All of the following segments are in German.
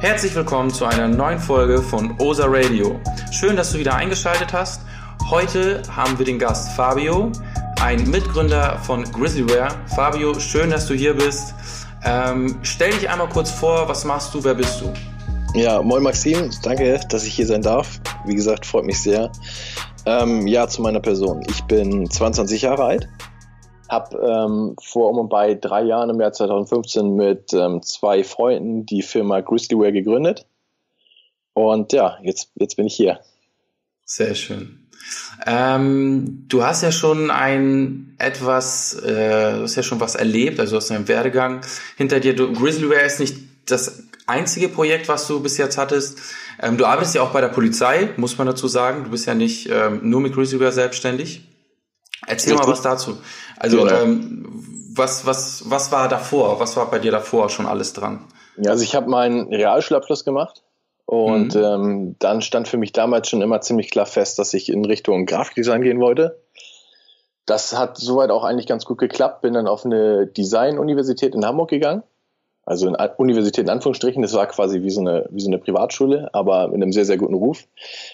Herzlich willkommen zu einer neuen Folge von OSA Radio. Schön, dass du wieder eingeschaltet hast. Heute haben wir den Gast Fabio, ein Mitgründer von Grizzlyware. Fabio, schön, dass du hier bist. Ähm, stell dich einmal kurz vor, was machst du, wer bist du? Ja, moin Maxim, danke, dass ich hier sein darf. Wie gesagt, freut mich sehr. Ähm, ja, zu meiner Person. Ich bin 22 Jahre alt, habe ähm, vor um und bei drei Jahren im Jahr 2015 mit ähm, zwei Freunden die Firma Grizzlyware gegründet. Und ja, jetzt, jetzt bin ich hier. Sehr schön. Ähm, du hast ja schon ein etwas, äh, du hast ja schon was erlebt, also aus deinem Werdegang hinter dir. Du, Grizzlyware ist nicht das einzige Projekt, was du bis jetzt hattest. Ähm, du arbeitest ja auch bei der Polizei, muss man dazu sagen. Du bist ja nicht ähm, nur mit Grizzlyware selbstständig. Erzähl mal was dazu. Also genau. ähm, was, was, was war davor? Was war bei dir davor schon alles dran? Ja, also ich habe meinen Realschulabschluss gemacht und mhm. ähm, dann stand für mich damals schon immer ziemlich klar fest, dass ich in Richtung Grafikdesign gehen wollte. Das hat soweit auch eigentlich ganz gut geklappt. Bin dann auf eine Design-Universität in Hamburg gegangen. Also in Universität in Anführungsstrichen, das war quasi wie so eine, wie so eine Privatschule, aber mit einem sehr, sehr guten Ruf.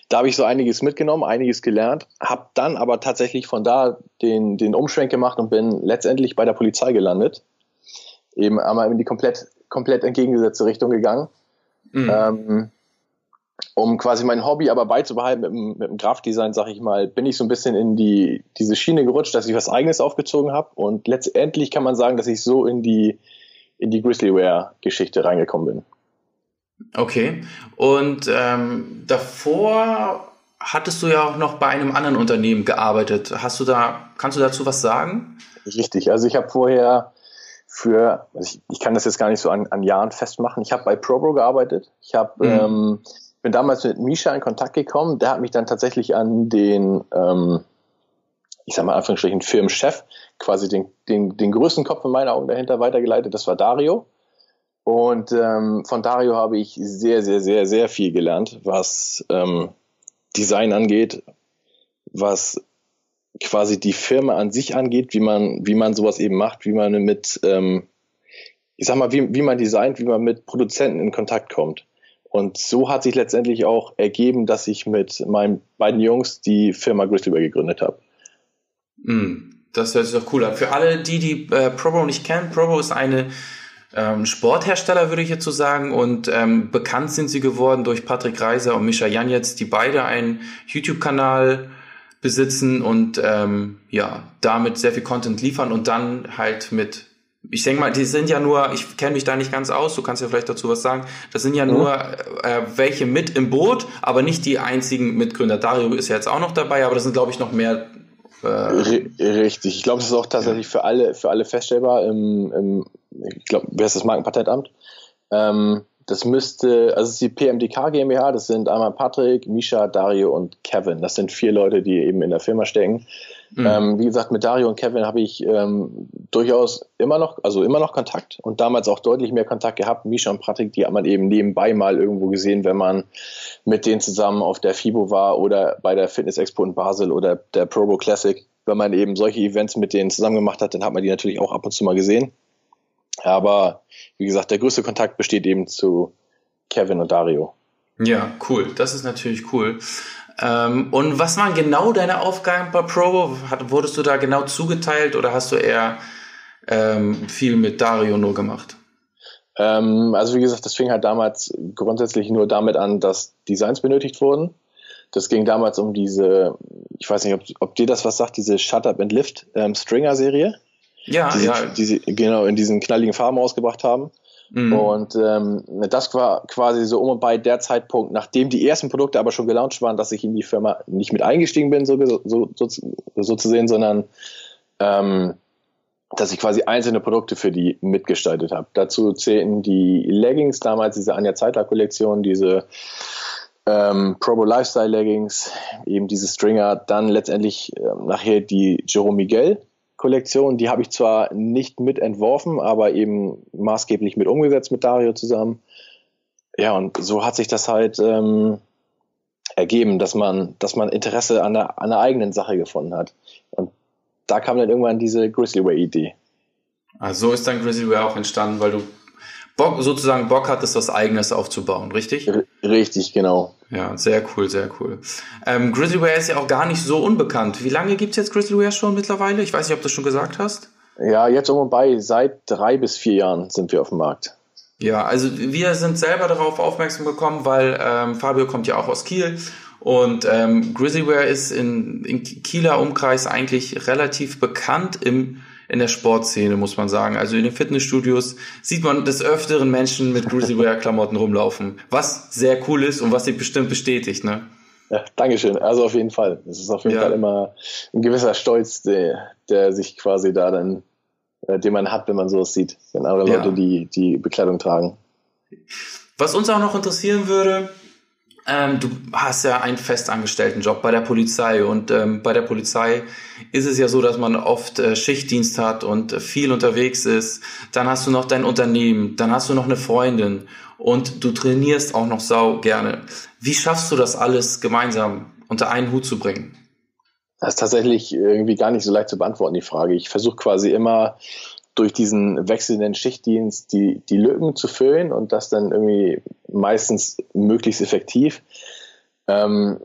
Da habe ich so einiges mitgenommen, einiges gelernt, habe dann aber tatsächlich von da den, den Umschwenk gemacht und bin letztendlich bei der Polizei gelandet. Eben einmal in die komplett, komplett entgegengesetzte Richtung gegangen. Mhm. Ähm, um quasi mein Hobby aber beizubehalten mit dem, mit dem Grafikdesign, sag ich mal, bin ich so ein bisschen in die, diese Schiene gerutscht, dass ich was eigenes aufgezogen habe. Und letztendlich kann man sagen, dass ich so in die, in die Grizzlyware-Geschichte reingekommen bin. Okay. Und ähm, davor hattest du ja auch noch bei einem anderen Unternehmen gearbeitet. Hast du da, kannst du dazu was sagen? Richtig. Also ich habe vorher für, also ich, ich, kann das jetzt gar nicht so an, an Jahren festmachen. Ich habe bei ProBro gearbeitet. Ich habe mhm. ähm, bin damals mit Misha in Kontakt gekommen. Der hat mich dann tatsächlich an den, ähm, ich sag mal Anführungsstrichen, Firmenchef, quasi den, den, den größten Kopf in meinen Augen dahinter weitergeleitet. Das war Dario. Und ähm, von Dario habe ich sehr, sehr, sehr, sehr viel gelernt, was ähm, Design angeht, was quasi die Firma an sich angeht, wie man, wie man sowas eben macht, wie man mit, ähm, ich sag mal, wie, wie man designt, wie man mit Produzenten in Kontakt kommt. Und so hat sich letztendlich auch ergeben, dass ich mit meinen beiden Jungs die Firma Grizzlybear gegründet habe. Mm, das hört sich doch cool an. Für alle, die die äh, Probo nicht kennen, Probo ist eine ähm, Sporthersteller, würde ich jetzt so sagen. Und ähm, bekannt sind sie geworden durch Patrick Reiser und Mischa Janetz, die beide einen YouTube-Kanal besitzen und ähm, ja, damit sehr viel Content liefern und dann halt mit ich denke mal, die sind ja nur, ich kenne mich da nicht ganz aus, du kannst ja vielleicht dazu was sagen, das sind ja mhm. nur äh, welche mit im Boot, aber nicht die einzigen Mitgründer. Dario ist ja jetzt auch noch dabei, aber das sind, glaube ich, noch mehr. Äh, Richtig, ich glaube, das ist auch tatsächlich ja. für alle, für alle feststellbar im, im ich glaube, wer ist das Markenpatentamt? Ähm, das müsste, also es ist die PMDK GmbH, das sind einmal Patrick, Misha, Dario und Kevin. Das sind vier Leute, die eben in der Firma stecken. Mhm. Ähm, wie gesagt, mit Dario und Kevin habe ich ähm, durchaus immer noch, also immer noch Kontakt und damals auch deutlich mehr Kontakt gehabt. Misha und Patrick, die hat man eben nebenbei mal irgendwo gesehen, wenn man mit denen zusammen auf der FIBO war oder bei der Fitness Expo in Basel oder der Probo Classic. Wenn man eben solche Events mit denen zusammen gemacht hat, dann hat man die natürlich auch ab und zu mal gesehen. Aber wie gesagt, der größte Kontakt besteht eben zu Kevin und Dario. Ja, cool. Das ist natürlich cool. Ähm, und was waren genau deine Aufgaben bei Provo? Hat, wurdest du da genau zugeteilt oder hast du eher ähm, viel mit Dario nur gemacht? Ähm, also wie gesagt, das fing halt damals grundsätzlich nur damit an, dass Designs benötigt wurden. Das ging damals um diese, ich weiß nicht, ob, ob dir das was sagt, diese Shut Up and Lift ähm, Stringer-Serie. Ja, die ja. Die sie genau in diesen knalligen Farben ausgebracht haben. Mhm. Und ähm, das war quasi so um und bei der Zeitpunkt, nachdem die ersten Produkte aber schon gelauncht waren, dass ich in die Firma nicht mit eingestiegen bin, so, so, so, so zu sehen, sondern ähm, dass ich quasi einzelne Produkte für die mitgestaltet habe. Dazu zählten die Leggings, damals diese Anja Zeitler Kollektion, diese ähm, Probo Lifestyle Leggings, eben diese Stringer, dann letztendlich ähm, nachher die Jerome Miguel Kollektion, die habe ich zwar nicht mit entworfen, aber eben maßgeblich mit umgesetzt mit Dario zusammen. Ja, und so hat sich das halt ähm, ergeben, dass man, dass man Interesse an der, an der eigenen Sache gefunden hat. Und da kam dann irgendwann diese Grizzlyware-Idee. Also so ist dann Grizzlyware auch entstanden, weil du Bock, sozusagen Bock hattest, was Eigenes aufzubauen, richtig? Richtig, genau. Ja, sehr cool, sehr cool. Ähm, Grizzlyware ist ja auch gar nicht so unbekannt. Wie lange gibt's jetzt Grizzlyware schon mittlerweile? Ich weiß nicht, ob du das schon gesagt hast. Ja, jetzt um und bei, seit drei bis vier Jahren sind wir auf dem Markt. Ja, also wir sind selber darauf aufmerksam gekommen, weil ähm, Fabio kommt ja auch aus Kiel und ähm, Grizzlyware ist in, in Kieler Umkreis eigentlich relativ bekannt im in der Sportszene, muss man sagen. Also in den Fitnessstudios sieht man des Öfteren Menschen mit Grizzlyware-Klamotten rumlaufen, was sehr cool ist und was sich bestimmt bestätigt, ne? Ja, Dankeschön. Also auf jeden Fall. Es ist auf jeden ja. Fall immer ein gewisser Stolz, der, der sich quasi da dann, äh, den man hat, wenn man sowas sieht, wenn andere Leute ja. die, die Bekleidung tragen. Was uns auch noch interessieren würde, ähm, du hast ja einen festangestellten Job bei der Polizei und ähm, bei der Polizei ist es ja so, dass man oft äh, Schichtdienst hat und äh, viel unterwegs ist. Dann hast du noch dein Unternehmen, dann hast du noch eine Freundin und du trainierst auch noch sau gerne. Wie schaffst du das alles gemeinsam unter einen Hut zu bringen? Das ist tatsächlich irgendwie gar nicht so leicht zu beantworten, die Frage. Ich versuche quasi immer durch diesen wechselnden Schichtdienst die, die Lücken zu füllen und das dann irgendwie meistens möglichst effektiv. Ähm,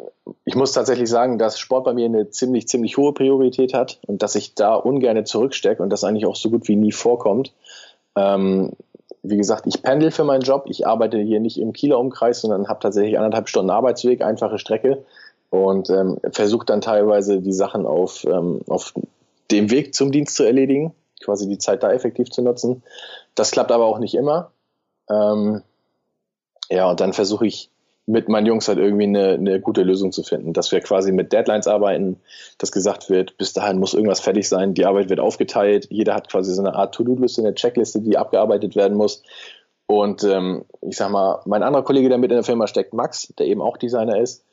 ich muss tatsächlich sagen, dass Sport bei mir eine ziemlich, ziemlich hohe Priorität hat und dass ich da ungern zurückstecke und das eigentlich auch so gut wie nie vorkommt. Ähm, wie gesagt, ich pendel für meinen Job. Ich arbeite hier nicht im Kieler Umkreis, sondern habe tatsächlich anderthalb Stunden Arbeitsweg, einfache Strecke und ähm, versuche dann teilweise die Sachen auf, ähm, auf dem Weg zum Dienst zu erledigen quasi die Zeit da effektiv zu nutzen. Das klappt aber auch nicht immer. Ähm, ja, und dann versuche ich mit meinen Jungs halt irgendwie eine, eine gute Lösung zu finden, dass wir quasi mit Deadlines arbeiten, dass gesagt wird, bis dahin muss irgendwas fertig sein, die Arbeit wird aufgeteilt, jeder hat quasi so eine Art To-Do-Liste, eine Checkliste, die abgearbeitet werden muss. Und ähm, ich sag mal, mein anderer Kollege, der mit in der Firma steckt, Max, der eben auch Designer ist,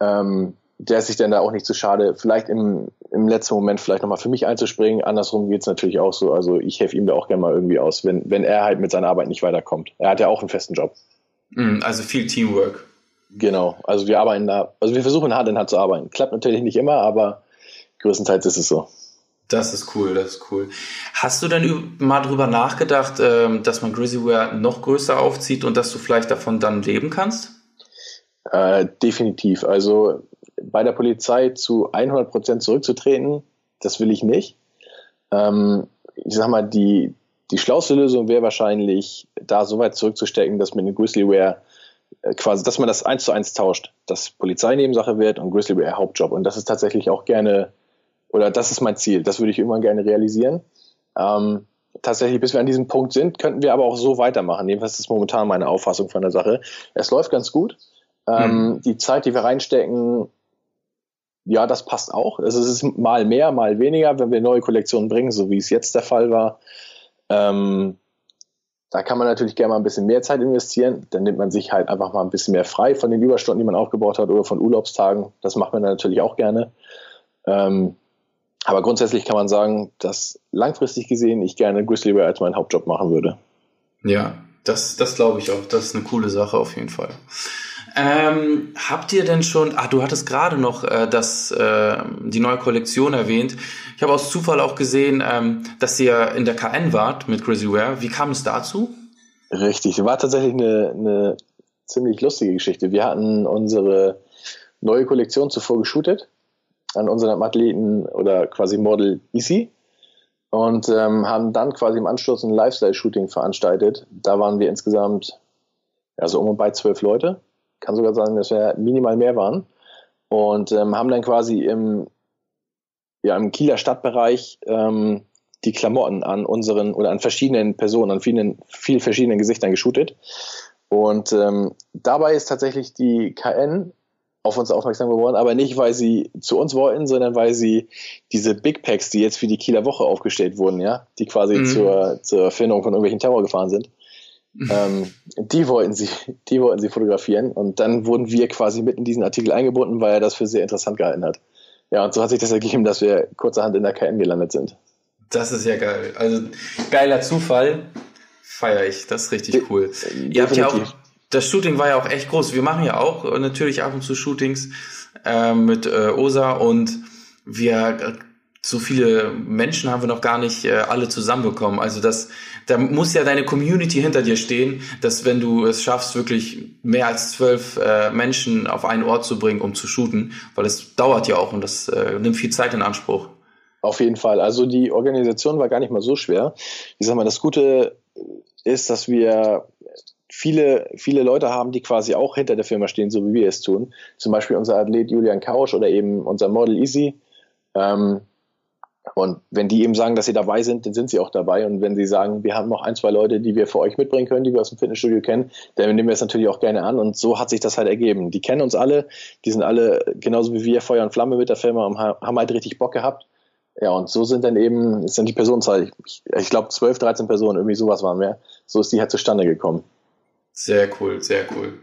ähm, der ist sich dann da auch nicht zu schade, vielleicht im, im letzten Moment vielleicht nochmal für mich einzuspringen. Andersrum geht's natürlich auch so. Also ich helfe ihm da auch gerne mal irgendwie aus, wenn, wenn er halt mit seiner Arbeit nicht weiterkommt. Er hat ja auch einen festen Job. Mm, also viel Teamwork. Genau. Also wir arbeiten da, also wir versuchen hart in hart zu arbeiten. Klappt natürlich nicht immer, aber größtenteils ist es so. Das ist cool, das ist cool. Hast du denn mal drüber nachgedacht, ähm, dass man Grizzlyware noch größer aufzieht und dass du vielleicht davon dann leben kannst? Äh, definitiv. Also bei der Polizei zu 100 Prozent zurückzutreten, das will ich nicht. Ähm, ich sag mal, die, die schlauste Lösung wäre wahrscheinlich, da so weit zurückzustecken, dass mit dem Grizzlyware äh, quasi, dass man das eins zu eins tauscht, dass Polizei Nebensache wird und Grizzlyware Hauptjob. Und das ist tatsächlich auch gerne, oder das ist mein Ziel, das würde ich immer gerne realisieren. Ähm, tatsächlich, bis wir an diesem Punkt sind, könnten wir aber auch so weitermachen. Jedenfalls ist momentan meine Auffassung von der Sache. Es läuft ganz gut. Ähm, mhm. Die Zeit, die wir reinstecken, ja, das passt auch. Also es ist mal mehr, mal weniger, wenn wir neue Kollektionen bringen, so wie es jetzt der Fall war. Ähm, da kann man natürlich gerne mal ein bisschen mehr Zeit investieren. Dann nimmt man sich halt einfach mal ein bisschen mehr frei von den Überstunden, die man aufgebaut hat oder von Urlaubstagen. Das macht man dann natürlich auch gerne. Ähm, aber grundsätzlich kann man sagen, dass langfristig gesehen ich gerne Grizzly als meinen Hauptjob machen würde. Ja, das, das glaube ich auch. Das ist eine coole Sache auf jeden Fall. Ähm, habt ihr denn schon, ah, du hattest gerade noch äh, das, äh, die neue Kollektion erwähnt. Ich habe aus Zufall auch gesehen, ähm, dass ihr in der KN wart mit Grizzlyware. Wie kam es dazu? Richtig, war tatsächlich eine, eine ziemlich lustige Geschichte. Wir hatten unsere neue Kollektion zuvor geshootet an unseren Athleten oder quasi Model Easy und ähm, haben dann quasi im Anschluss ein Lifestyle-Shooting veranstaltet. Da waren wir insgesamt ja, so um und bei zwölf Leute kann sogar sagen, dass wir minimal mehr waren. Und ähm, haben dann quasi im, ja, im Kieler Stadtbereich ähm, die Klamotten an unseren oder an verschiedenen Personen, an vielen, vielen verschiedenen Gesichtern geshootet. Und ähm, dabei ist tatsächlich die KN auf uns aufmerksam geworden, aber nicht, weil sie zu uns wollten, sondern weil sie diese Big Packs, die jetzt für die Kieler Woche aufgestellt wurden, ja, die quasi mhm. zur, zur Erfindung von irgendwelchen Terror gefahren sind, ähm, die wollten sie, die wollten sie fotografieren und dann wurden wir quasi mit in diesen Artikel eingebunden, weil er das für sehr interessant gehalten hat. Ja, und so hat sich das ergeben, dass wir kurzerhand in der KM gelandet sind. Das ist ja geil. Also geiler Zufall. Feier ich. Das ist richtig cool. Definitiv. Ihr habt ja auch, das Shooting war ja auch echt groß. Wir machen ja auch natürlich ab und zu Shootings äh, mit äh, OSA und wir so viele Menschen haben wir noch gar nicht äh, alle zusammenbekommen. Also das, da muss ja deine Community hinter dir stehen, dass wenn du es schaffst, wirklich mehr als zwölf äh, Menschen auf einen Ort zu bringen, um zu shooten, weil es dauert ja auch und das äh, nimmt viel Zeit in Anspruch. Auf jeden Fall. Also die Organisation war gar nicht mal so schwer. Ich sag mal, das Gute ist, dass wir viele, viele Leute haben, die quasi auch hinter der Firma stehen, so wie wir es tun. Zum Beispiel unser Athlet Julian Kausch oder eben unser Model Easy. Ähm, und wenn die eben sagen, dass sie dabei sind, dann sind sie auch dabei. Und wenn sie sagen, wir haben noch ein, zwei Leute, die wir für euch mitbringen können, die wir aus dem Fitnessstudio kennen, dann nehmen wir es natürlich auch gerne an. Und so hat sich das halt ergeben. Die kennen uns alle, die sind alle genauso wie wir Feuer und Flamme mit der Firma und haben halt richtig Bock gehabt. Ja, und so sind dann eben, sind die Personenzahl, ich, ich glaube 12, 13 Personen, irgendwie sowas waren wir. So ist die halt zustande gekommen. Sehr cool, sehr cool.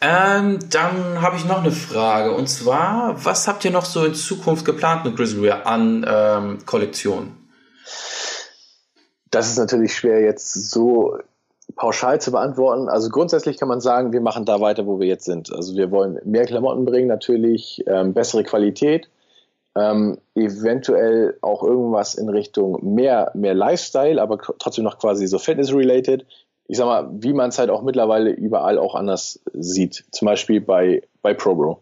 Ähm, dann habe ich noch eine Frage und zwar, was habt ihr noch so in Zukunft geplant mit Grizzlyware an ähm, Kollektionen? Das ist natürlich schwer jetzt so pauschal zu beantworten. Also grundsätzlich kann man sagen, wir machen da weiter, wo wir jetzt sind. Also wir wollen mehr Klamotten bringen, natürlich ähm, bessere Qualität, ähm, eventuell auch irgendwas in Richtung mehr, mehr Lifestyle, aber trotzdem noch quasi so Fitness-related ich sag mal, wie man es halt auch mittlerweile überall auch anders sieht. Zum Beispiel bei, bei ProBro.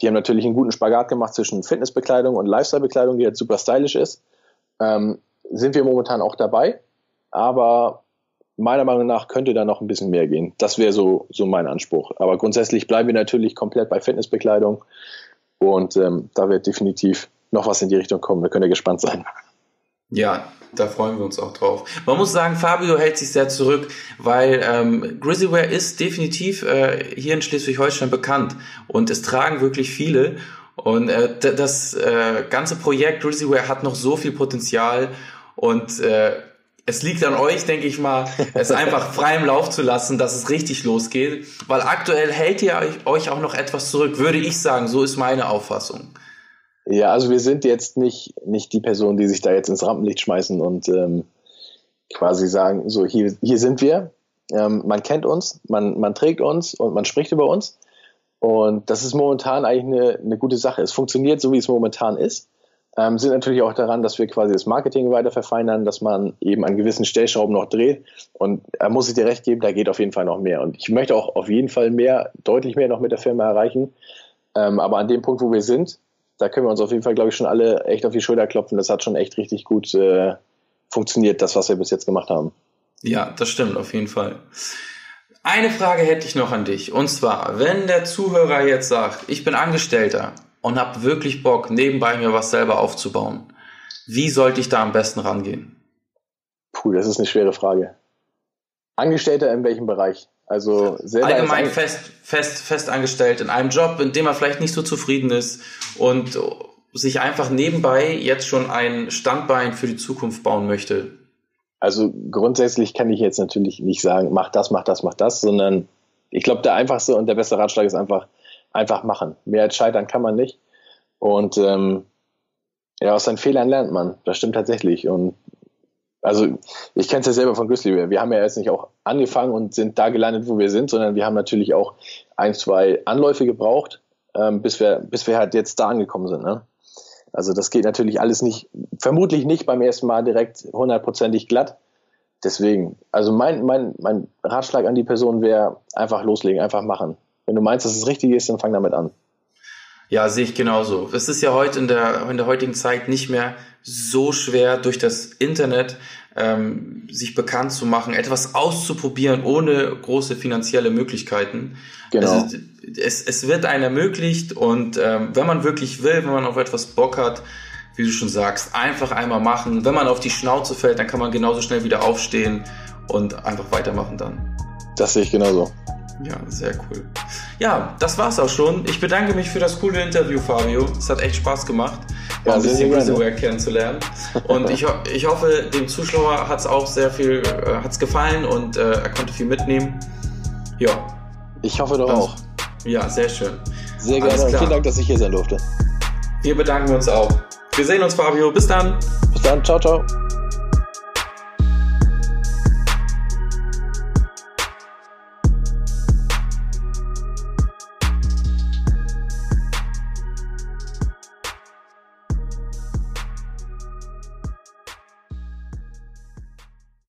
Die haben natürlich einen guten Spagat gemacht zwischen Fitnessbekleidung und Lifestyle-Bekleidung, die halt super stylisch ist. Ähm, sind wir momentan auch dabei, aber meiner Meinung nach könnte da noch ein bisschen mehr gehen. Das wäre so, so mein Anspruch. Aber grundsätzlich bleiben wir natürlich komplett bei Fitnessbekleidung und ähm, da wird definitiv noch was in die Richtung kommen. Da könnt ihr gespannt sein. Ja, da freuen wir uns auch drauf. Man muss sagen, Fabio hält sich sehr zurück, weil ähm, Grizzlyware ist definitiv äh, hier in Schleswig-Holstein bekannt und es tragen wirklich viele. Und äh, das äh, ganze Projekt Grizzlyware hat noch so viel Potenzial und äh, es liegt an euch, denke ich mal, es einfach frei im Lauf zu lassen, dass es richtig losgeht, weil aktuell hält ihr euch auch noch etwas zurück, würde ich sagen. So ist meine Auffassung. Ja, also wir sind jetzt nicht, nicht die Personen, die sich da jetzt ins Rampenlicht schmeißen und ähm, quasi sagen, so hier, hier sind wir. Ähm, man kennt uns, man, man trägt uns und man spricht über uns. Und das ist momentan eigentlich eine, eine gute Sache. Es funktioniert so, wie es momentan ist. Ähm, sind natürlich auch daran, dass wir quasi das Marketing weiter verfeinern, dass man eben an gewissen Stellschrauben noch dreht. Und da muss ich dir recht geben, da geht auf jeden Fall noch mehr. Und ich möchte auch auf jeden Fall mehr, deutlich mehr noch mit der Firma erreichen. Ähm, aber an dem Punkt, wo wir sind, da können wir uns auf jeden Fall, glaube ich, schon alle echt auf die Schulter klopfen. Das hat schon echt richtig gut äh, funktioniert, das, was wir bis jetzt gemacht haben. Ja, das stimmt, auf jeden Fall. Eine Frage hätte ich noch an dich. Und zwar, wenn der Zuhörer jetzt sagt, ich bin Angestellter und habe wirklich Bock, nebenbei mir was selber aufzubauen, wie sollte ich da am besten rangehen? Puh, das ist eine schwere Frage. Angestellter in welchem Bereich? Also selber allgemein fest, fest, fest angestellt in einem Job, in dem er vielleicht nicht so zufrieden ist und sich einfach nebenbei jetzt schon ein Standbein für die Zukunft bauen möchte. Also grundsätzlich kann ich jetzt natürlich nicht sagen, mach das, mach das, mach das, sondern ich glaube, der einfachste und der beste Ratschlag ist einfach, einfach machen. Mehr als scheitern kann man nicht. Und ähm, ja, aus seinen Fehlern lernt man. Das stimmt tatsächlich. Und also ich kenne es ja selber von Grizzly Wir haben ja jetzt nicht auch angefangen und sind da gelandet, wo wir sind, sondern wir haben natürlich auch ein, zwei Anläufe gebraucht, ähm, bis, wir, bis wir halt jetzt da angekommen sind. Ne? Also das geht natürlich alles nicht, vermutlich nicht beim ersten Mal direkt hundertprozentig glatt. Deswegen, also mein, mein, mein Ratschlag an die Person wäre einfach loslegen, einfach machen. Wenn du meinst, dass es richtig ist, dann fang damit an. Ja, sehe ich genauso. Es ist ja heute in der, in der heutigen Zeit nicht mehr so schwer, durch das Internet ähm, sich bekannt zu machen, etwas auszuprobieren ohne große finanzielle Möglichkeiten. Genau. Also, es, es wird einem ermöglicht und ähm, wenn man wirklich will, wenn man auf etwas Bock hat, wie du schon sagst, einfach einmal machen. Wenn man auf die Schnauze fällt, dann kann man genauso schnell wieder aufstehen und einfach weitermachen dann. Das sehe ich genauso. Ja, sehr cool. Ja, das war's auch schon. Ich bedanke mich für das coole Interview, Fabio. Es hat echt Spaß gemacht, ja, ein bisschen Grizzlyware kennenzulernen. Und ich, ich hoffe, dem Zuschauer hat es auch sehr viel äh, hat's gefallen und äh, er konnte viel mitnehmen. Ja. Ich hoffe doch auch. Ja, sehr schön. Sehr gerne. Vielen Dank, dass ich hier sein durfte. Wir bedanken uns auch. Wir sehen uns, Fabio. Bis dann. Bis dann. Ciao, ciao.